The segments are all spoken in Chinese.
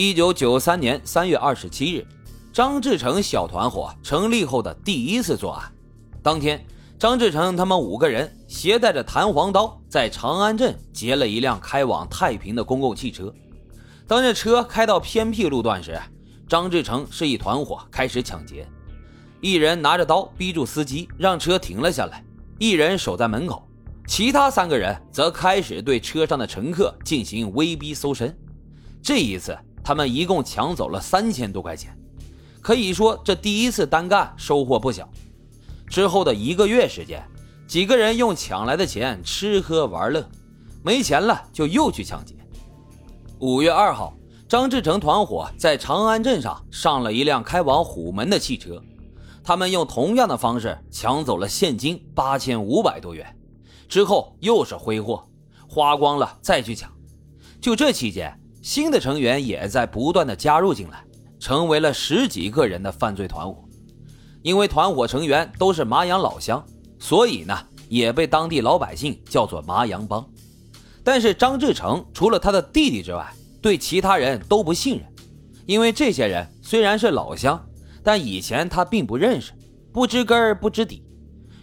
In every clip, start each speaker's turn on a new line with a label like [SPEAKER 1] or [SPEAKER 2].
[SPEAKER 1] 一九九三年三月二十七日，张志成小团伙成立后的第一次作案。当天，张志成他们五个人携带着弹簧刀，在长安镇劫了一辆开往太平的公共汽车。当这车开到偏僻路段时，张志成示意团伙开始抢劫。一人拿着刀逼住司机，让车停了下来；一人守在门口，其他三个人则开始对车上的乘客进行威逼搜身。这一次，他们一共抢走了三千多块钱，可以说这第一次单干收获不小。之后的一个月时间，几个人用抢来的钱吃喝玩乐，没钱了就又去抢劫。五月二号，张志成团伙在长安镇上上了一辆开往虎门的汽车。他们用同样的方式抢走了现金八千五百多元，之后又是挥霍，花光了再去抢。就这期间，新的成员也在不断的加入进来，成为了十几个人的犯罪团伙。因为团伙成员都是麻阳老乡，所以呢也被当地老百姓叫做麻阳帮。但是张志成除了他的弟弟之外，对其他人都不信任，因为这些人虽然是老乡。但以前他并不认识，不知根儿不知底，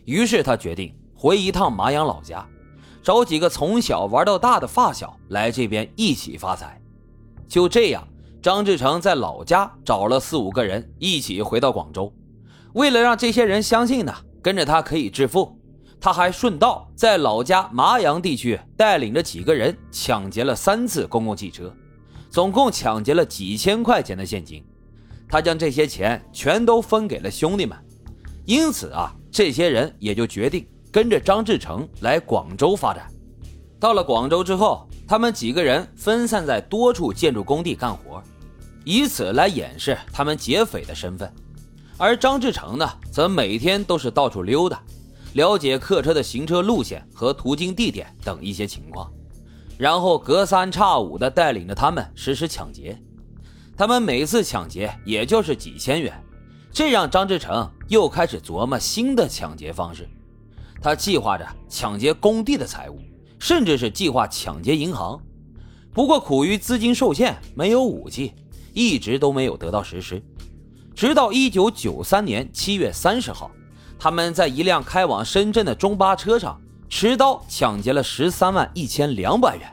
[SPEAKER 1] 于是他决定回一趟麻阳老家，找几个从小玩到大的发小来这边一起发财。就这样，张志成在老家找了四五个人一起回到广州。为了让这些人相信呢，跟着他可以致富，他还顺道在老家麻阳地区带领着几个人抢劫了三次公共汽车，总共抢劫了几千块钱的现金。他将这些钱全都分给了兄弟们，因此啊，这些人也就决定跟着张志成来广州发展。到了广州之后，他们几个人分散在多处建筑工地干活，以此来掩饰他们劫匪的身份。而张志成呢，则每天都是到处溜达，了解客车的行车路线和途经地点等一些情况，然后隔三差五地带领着他们实施抢劫。他们每次抢劫也就是几千元，这让张志成又开始琢磨新的抢劫方式。他计划着抢劫工地的财物，甚至是计划抢劫银行。不过苦于资金受限，没有武器，一直都没有得到实施。直到一九九三年七月三十号，他们在一辆开往深圳的中巴车上持刀抢劫了十三万一千两百元。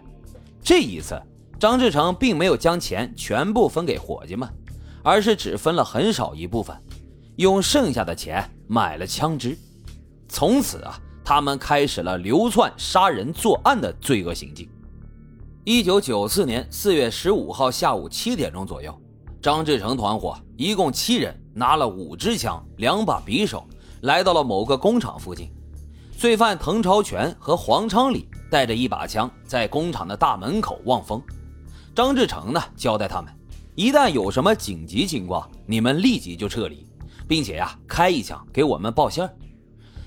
[SPEAKER 1] 这一次。张志成并没有将钱全部分给伙计们，而是只分了很少一部分，用剩下的钱买了枪支。从此啊，他们开始了流窜、杀人、作案的罪恶行径。一九九四年四月十五号下午七点钟左右，张志成团伙一共七人，拿了五支枪、两把匕首，来到了某个工厂附近。罪犯滕超全和黄昌礼带着一把枪，在工厂的大门口望风。张志成呢，交代他们，一旦有什么紧急情况，你们立即就撤离，并且呀，开一枪给我们报信儿。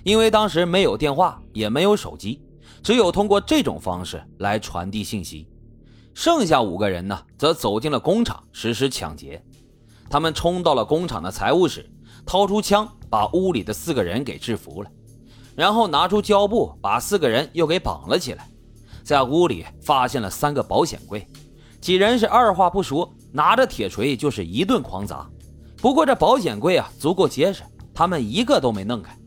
[SPEAKER 1] 因为当时没有电话，也没有手机，只有通过这种方式来传递信息。剩下五个人呢，则走进了工厂实施抢劫。他们冲到了工厂的财务室，掏出枪把屋里的四个人给制服了，然后拿出胶布把四个人又给绑了起来。在屋里发现了三个保险柜。几人是二话不说，拿着铁锤就是一顿狂砸。不过这保险柜啊足够结实，他们一个都没弄开。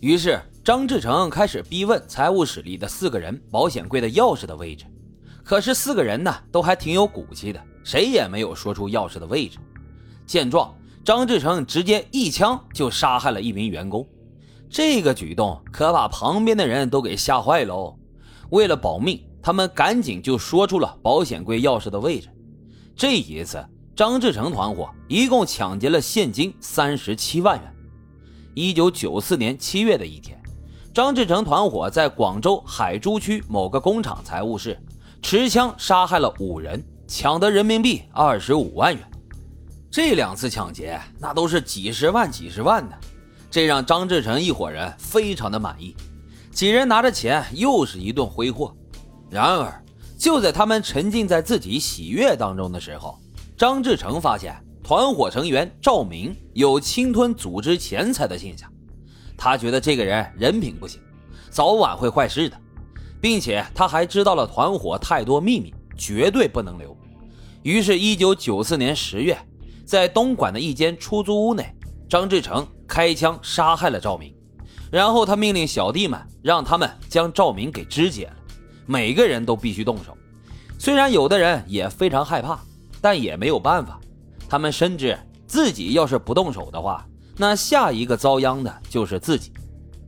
[SPEAKER 1] 于是张志成开始逼问财务室里的四个人保险柜的钥匙的位置。可是四个人呢都还挺有骨气的，谁也没有说出钥匙的位置。见状，张志成直接一枪就杀害了一名员工。这个举动可把旁边的人都给吓坏喽。为了保命。他们赶紧就说出了保险柜钥匙的位置。这一次，张志成团伙一共抢劫了现金三十七万元。一九九四年七月的一天，张志成团伙在广州海珠区某个工厂财务室持枪杀害了五人，抢得人民币二十五万元。这两次抢劫那都是几十万、几十万的，这让张志成一伙人非常的满意。几人拿着钱又是一顿挥霍。然而，就在他们沉浸在自己喜悦当中的时候，张志成发现团伙成员赵明有侵吞组织钱财的现象。他觉得这个人人品不行，早晚会坏事的，并且他还知道了团伙太多秘密，绝对不能留。于是，一九九四年十月，在东莞的一间出租屋内，张志成开枪杀害了赵明，然后他命令小弟们让他们将赵明给肢解了，每个人都必须动手。虽然有的人也非常害怕，但也没有办法。他们深知自己要是不动手的话，那下一个遭殃的就是自己。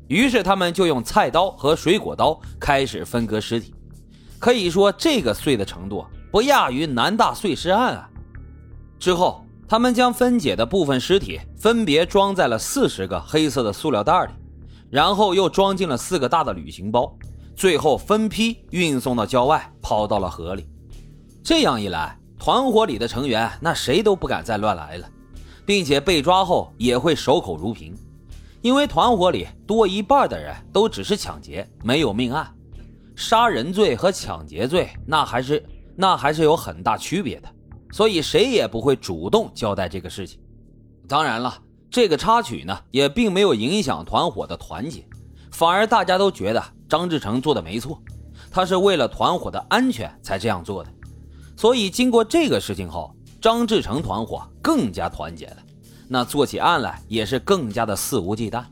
[SPEAKER 1] 于是，他们就用菜刀和水果刀开始分割尸体。可以说，这个碎的程度。不亚于南大碎尸案啊！之后，他们将分解的部分尸体分别装在了四十个黑色的塑料袋里，然后又装进了四个大的旅行包，最后分批运送到郊外，抛到了河里。这样一来，团伙里的成员那谁都不敢再乱来了，并且被抓后也会守口如瓶，因为团伙里多一半的人都只是抢劫，没有命案。杀人罪和抢劫罪那还是。那还是有很大区别的，所以谁也不会主动交代这个事情。当然了，这个插曲呢，也并没有影响团伙的团结，反而大家都觉得张志成做的没错，他是为了团伙的安全才这样做的。所以经过这个事情后，张志成团伙更加团结了，那做起案来也是更加的肆无忌惮。